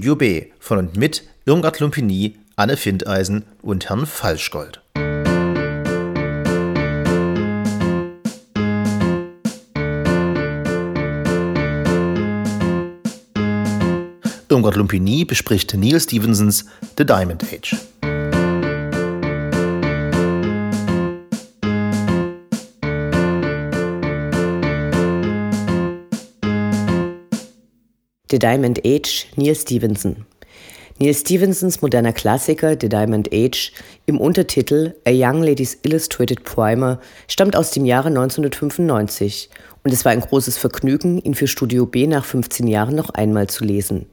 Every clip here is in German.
Studio B von und mit Irmgard Lumpini, Anne Findeisen und Herrn Falschgold. Irmgard Lumpini bespricht Neil Stevensons The Diamond Age. The Diamond Age, Neil Stevenson. Neil Stevensons moderner Klassiker The Diamond Age im Untertitel A Young Lady's Illustrated Primer stammt aus dem Jahre 1995 und es war ein großes Vergnügen, ihn für Studio B nach 15 Jahren noch einmal zu lesen.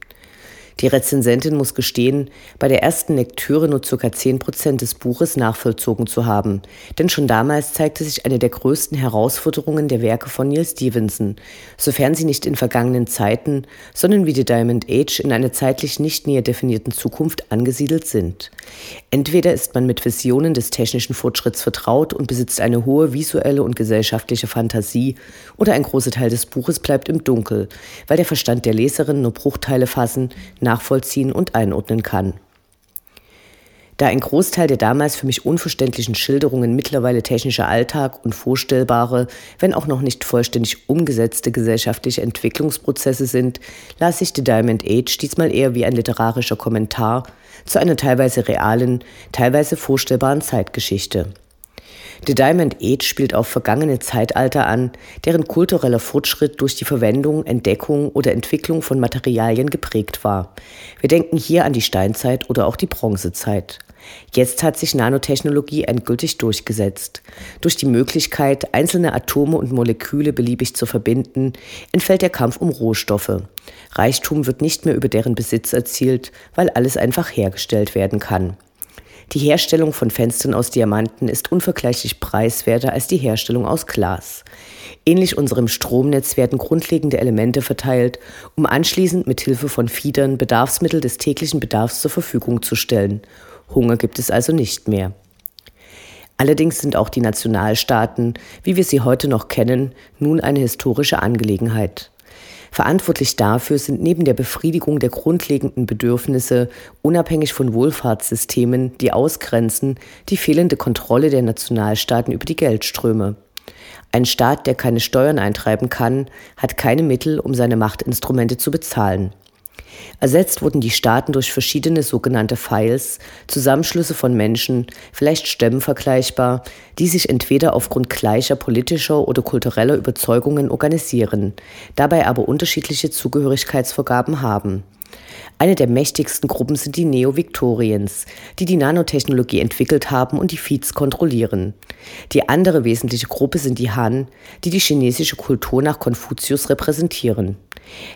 Die Rezensentin muss gestehen, bei der ersten Lektüre nur ca. 10 Prozent des Buches nachvollzogen zu haben, denn schon damals zeigte sich eine der größten Herausforderungen der Werke von Neil Stevenson, sofern sie nicht in vergangenen Zeiten, sondern wie die Diamond Age in einer zeitlich nicht näher definierten Zukunft angesiedelt sind. Entweder ist man mit Visionen des technischen Fortschritts vertraut und besitzt eine hohe visuelle und gesellschaftliche Fantasie, oder ein großer Teil des Buches bleibt im Dunkel, weil der Verstand der Leserin nur Bruchteile fassen, nachvollziehen und einordnen kann. Da ein Großteil der damals für mich unverständlichen Schilderungen mittlerweile technischer Alltag und vorstellbare, wenn auch noch nicht vollständig umgesetzte gesellschaftliche Entwicklungsprozesse sind, las ich The Diamond Age diesmal eher wie ein literarischer Kommentar zu einer teilweise realen, teilweise vorstellbaren Zeitgeschichte. The Diamond Age spielt auf vergangene Zeitalter an, deren kultureller Fortschritt durch die Verwendung, Entdeckung oder Entwicklung von Materialien geprägt war. Wir denken hier an die Steinzeit oder auch die Bronzezeit. Jetzt hat sich Nanotechnologie endgültig durchgesetzt. Durch die Möglichkeit, einzelne Atome und Moleküle beliebig zu verbinden, entfällt der Kampf um Rohstoffe. Reichtum wird nicht mehr über deren Besitz erzielt, weil alles einfach hergestellt werden kann. Die Herstellung von Fenstern aus Diamanten ist unvergleichlich preiswerter als die Herstellung aus Glas. Ähnlich unserem Stromnetz werden grundlegende Elemente verteilt, um anschließend mit Hilfe von Fiedern Bedarfsmittel des täglichen Bedarfs zur Verfügung zu stellen. Hunger gibt es also nicht mehr. Allerdings sind auch die Nationalstaaten, wie wir sie heute noch kennen, nun eine historische Angelegenheit. Verantwortlich dafür sind neben der Befriedigung der grundlegenden Bedürfnisse unabhängig von Wohlfahrtssystemen, die ausgrenzen, die fehlende Kontrolle der Nationalstaaten über die Geldströme. Ein Staat, der keine Steuern eintreiben kann, hat keine Mittel, um seine Machtinstrumente zu bezahlen. Ersetzt wurden die Staaten durch verschiedene sogenannte Files, Zusammenschlüsse von Menschen, vielleicht Stämmen vergleichbar, die sich entweder aufgrund gleicher politischer oder kultureller Überzeugungen organisieren, dabei aber unterschiedliche Zugehörigkeitsvorgaben haben. Eine der mächtigsten Gruppen sind die Neo-Victorians, die die Nanotechnologie entwickelt haben und die Feeds kontrollieren. Die andere wesentliche Gruppe sind die Han, die die chinesische Kultur nach Konfuzius repräsentieren.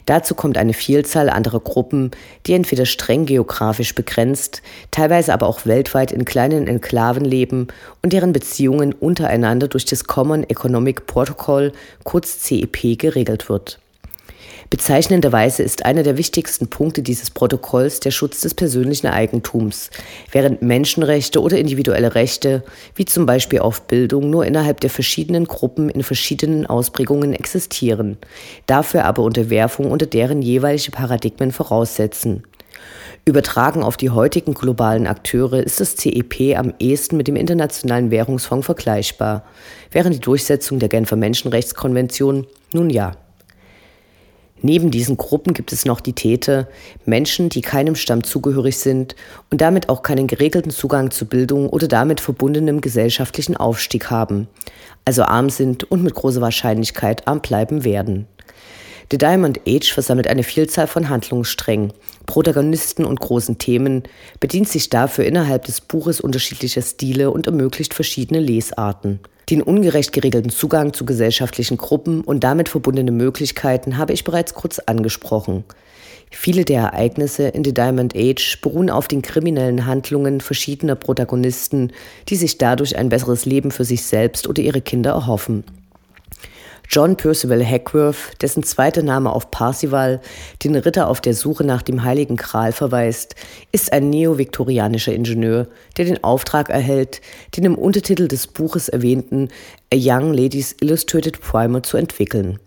Dazu kommt eine Vielzahl anderer Gruppen, die entweder streng geografisch begrenzt, teilweise aber auch weltweit in kleinen Enklaven leben und deren Beziehungen untereinander durch das Common Economic Protocol, kurz CEP, geregelt wird. Bezeichnenderweise ist einer der wichtigsten Punkte dieses Protokolls der Schutz des persönlichen Eigentums, während Menschenrechte oder individuelle Rechte, wie zum Beispiel auf Bildung, nur innerhalb der verschiedenen Gruppen in verschiedenen Ausprägungen existieren, dafür aber Unterwerfung unter deren jeweilige Paradigmen voraussetzen. Übertragen auf die heutigen globalen Akteure ist das CEP am ehesten mit dem Internationalen Währungsfonds vergleichbar, während die Durchsetzung der Genfer Menschenrechtskonvention nun ja. Neben diesen Gruppen gibt es noch die Täter, Menschen, die keinem Stamm zugehörig sind und damit auch keinen geregelten Zugang zu Bildung oder damit verbundenem gesellschaftlichen Aufstieg haben, also arm sind und mit großer Wahrscheinlichkeit arm bleiben werden. The Diamond Age versammelt eine Vielzahl von Handlungssträngen, Protagonisten und großen Themen, bedient sich dafür innerhalb des Buches unterschiedlicher Stile und ermöglicht verschiedene Lesarten. Den ungerecht geregelten Zugang zu gesellschaftlichen Gruppen und damit verbundene Möglichkeiten habe ich bereits kurz angesprochen. Viele der Ereignisse in The Diamond Age beruhen auf den kriminellen Handlungen verschiedener Protagonisten, die sich dadurch ein besseres Leben für sich selbst oder ihre Kinder erhoffen. John Percival Hackworth, dessen zweiter Name auf Parsival, den Ritter auf der Suche nach dem Heiligen Gral verweist, ist ein neoviktorianischer Ingenieur, der den Auftrag erhält, den im Untertitel des Buches erwähnten A Young Ladies Illustrated Primer zu entwickeln.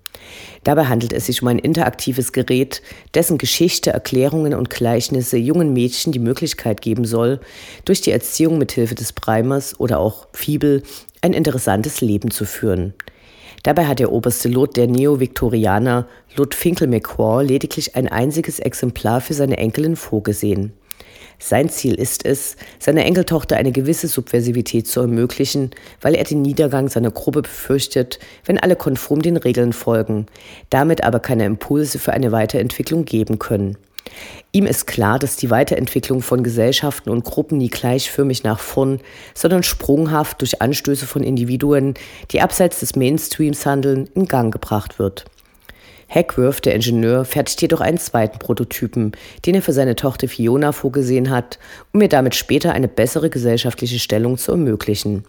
Dabei handelt es sich um ein interaktives Gerät, dessen Geschichte, Erklärungen und Gleichnisse jungen Mädchen die Möglichkeit geben soll, durch die Erziehung mit Hilfe des Primers oder auch Fibel ein interessantes Leben zu führen. Dabei hat der oberste Lot der Neo-Viktorianer, Lot Finkel-McCaw, lediglich ein einziges Exemplar für seine Enkelin vorgesehen. Sein Ziel ist es, seiner Enkeltochter eine gewisse Subversivität zu ermöglichen, weil er den Niedergang seiner Gruppe befürchtet, wenn alle konform den Regeln folgen, damit aber keine Impulse für eine Weiterentwicklung geben können. Ihm ist klar, dass die Weiterentwicklung von Gesellschaften und Gruppen nie gleichförmig nach vorn, sondern sprunghaft durch Anstöße von Individuen, die abseits des Mainstreams handeln, in Gang gebracht wird. Hackworth, der Ingenieur, fertigt jedoch einen zweiten Prototypen, den er für seine Tochter Fiona vorgesehen hat, um ihr damit später eine bessere gesellschaftliche Stellung zu ermöglichen.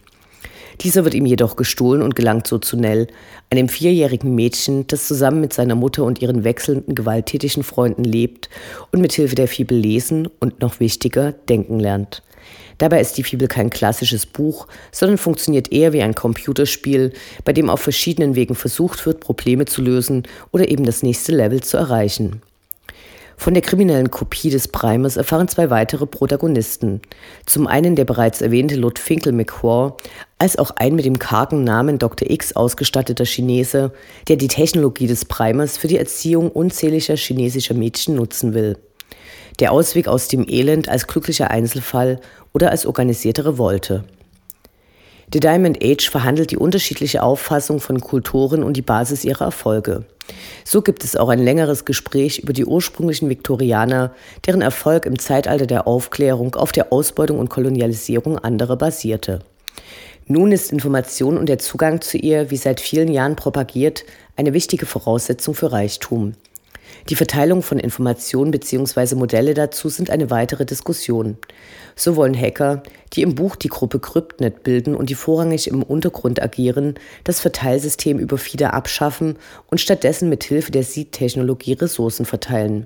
Dieser wird ihm jedoch gestohlen und gelangt so zu Nell, einem vierjährigen Mädchen, das zusammen mit seiner Mutter und ihren wechselnden gewalttätigen Freunden lebt und mit Hilfe der Fibel lesen und noch wichtiger denken lernt. Dabei ist die Fibel kein klassisches Buch, sondern funktioniert eher wie ein Computerspiel, bei dem auf verschiedenen Wegen versucht wird, Probleme zu lösen oder eben das nächste Level zu erreichen. Von der kriminellen Kopie des Primers erfahren zwei weitere Protagonisten. Zum einen der bereits erwähnte Lord Finkel McQuarr, als auch ein mit dem kargen Namen Dr. X ausgestatteter Chinese, der die Technologie des Primers für die Erziehung unzähliger chinesischer Mädchen nutzen will. Der Ausweg aus dem Elend als glücklicher Einzelfall oder als organisierte Revolte. The Diamond Age verhandelt die unterschiedliche Auffassung von Kulturen und die Basis ihrer Erfolge. So gibt es auch ein längeres Gespräch über die ursprünglichen Viktorianer, deren Erfolg im Zeitalter der Aufklärung auf der Ausbeutung und Kolonialisierung anderer basierte. Nun ist Information und der Zugang zu ihr, wie seit vielen Jahren propagiert, eine wichtige Voraussetzung für Reichtum. Die Verteilung von Informationen bzw. Modelle dazu sind eine weitere Diskussion. So wollen Hacker, die im Buch die Gruppe CryptNet bilden und die vorrangig im Untergrund agieren, das Verteilsystem über FIDA abschaffen und stattdessen mit Hilfe der Seed-Technologie Ressourcen verteilen.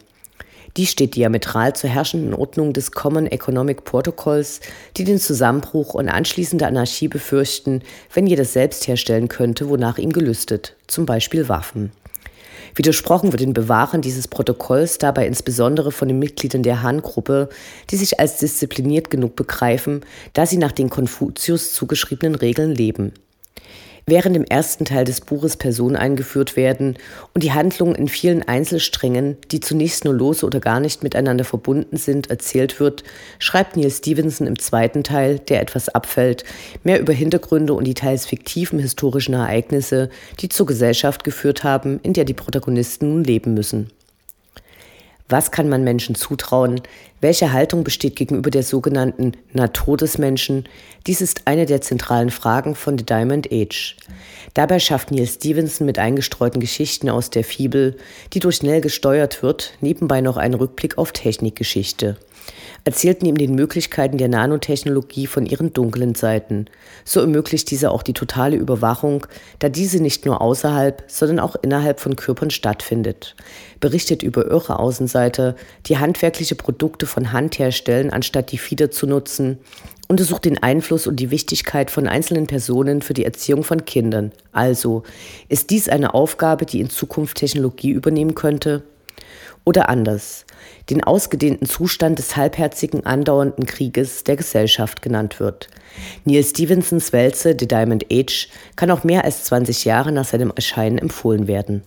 Die steht diametral zur herrschenden Ordnung des Common Economic Protocols, die den Zusammenbruch und anschließende Anarchie befürchten, wenn jeder selbst herstellen könnte, wonach ihm gelüstet, zum Beispiel Waffen. Widersprochen wird den Bewahrern dieses Protokolls dabei insbesondere von den Mitgliedern der Han-Gruppe, die sich als diszipliniert genug begreifen, da sie nach den Konfuzius zugeschriebenen Regeln leben. Während im ersten Teil des Buches Personen eingeführt werden und die Handlungen in vielen Einzelsträngen, die zunächst nur lose oder gar nicht miteinander verbunden sind, erzählt wird, schreibt Neil Stevenson im zweiten Teil, der etwas abfällt, mehr über Hintergründe und die teils fiktiven historischen Ereignisse, die zur Gesellschaft geführt haben, in der die Protagonisten nun leben müssen. Was kann man Menschen zutrauen? Welche Haltung besteht gegenüber der sogenannten Natur des Menschen? Dies ist eine der zentralen Fragen von The Diamond Age. Dabei schafft Neil Stevenson mit eingestreuten Geschichten aus der Fibel, die durch Nell gesteuert wird, nebenbei noch einen Rückblick auf Technikgeschichte erzählt neben den Möglichkeiten der Nanotechnologie von ihren dunklen Seiten. So ermöglicht diese auch die totale Überwachung, da diese nicht nur außerhalb, sondern auch innerhalb von Körpern stattfindet. Berichtet über irre Außenseiter, die handwerkliche Produkte von Hand herstellen, anstatt die Fieder zu nutzen, untersucht den Einfluss und die Wichtigkeit von einzelnen Personen für die Erziehung von Kindern. Also, ist dies eine Aufgabe, die in Zukunft Technologie übernehmen könnte? Oder anders, den ausgedehnten Zustand des halbherzigen andauernden Krieges der Gesellschaft genannt wird. Neil Stevensons Wälze The Diamond Age kann auch mehr als 20 Jahre nach seinem Erscheinen empfohlen werden.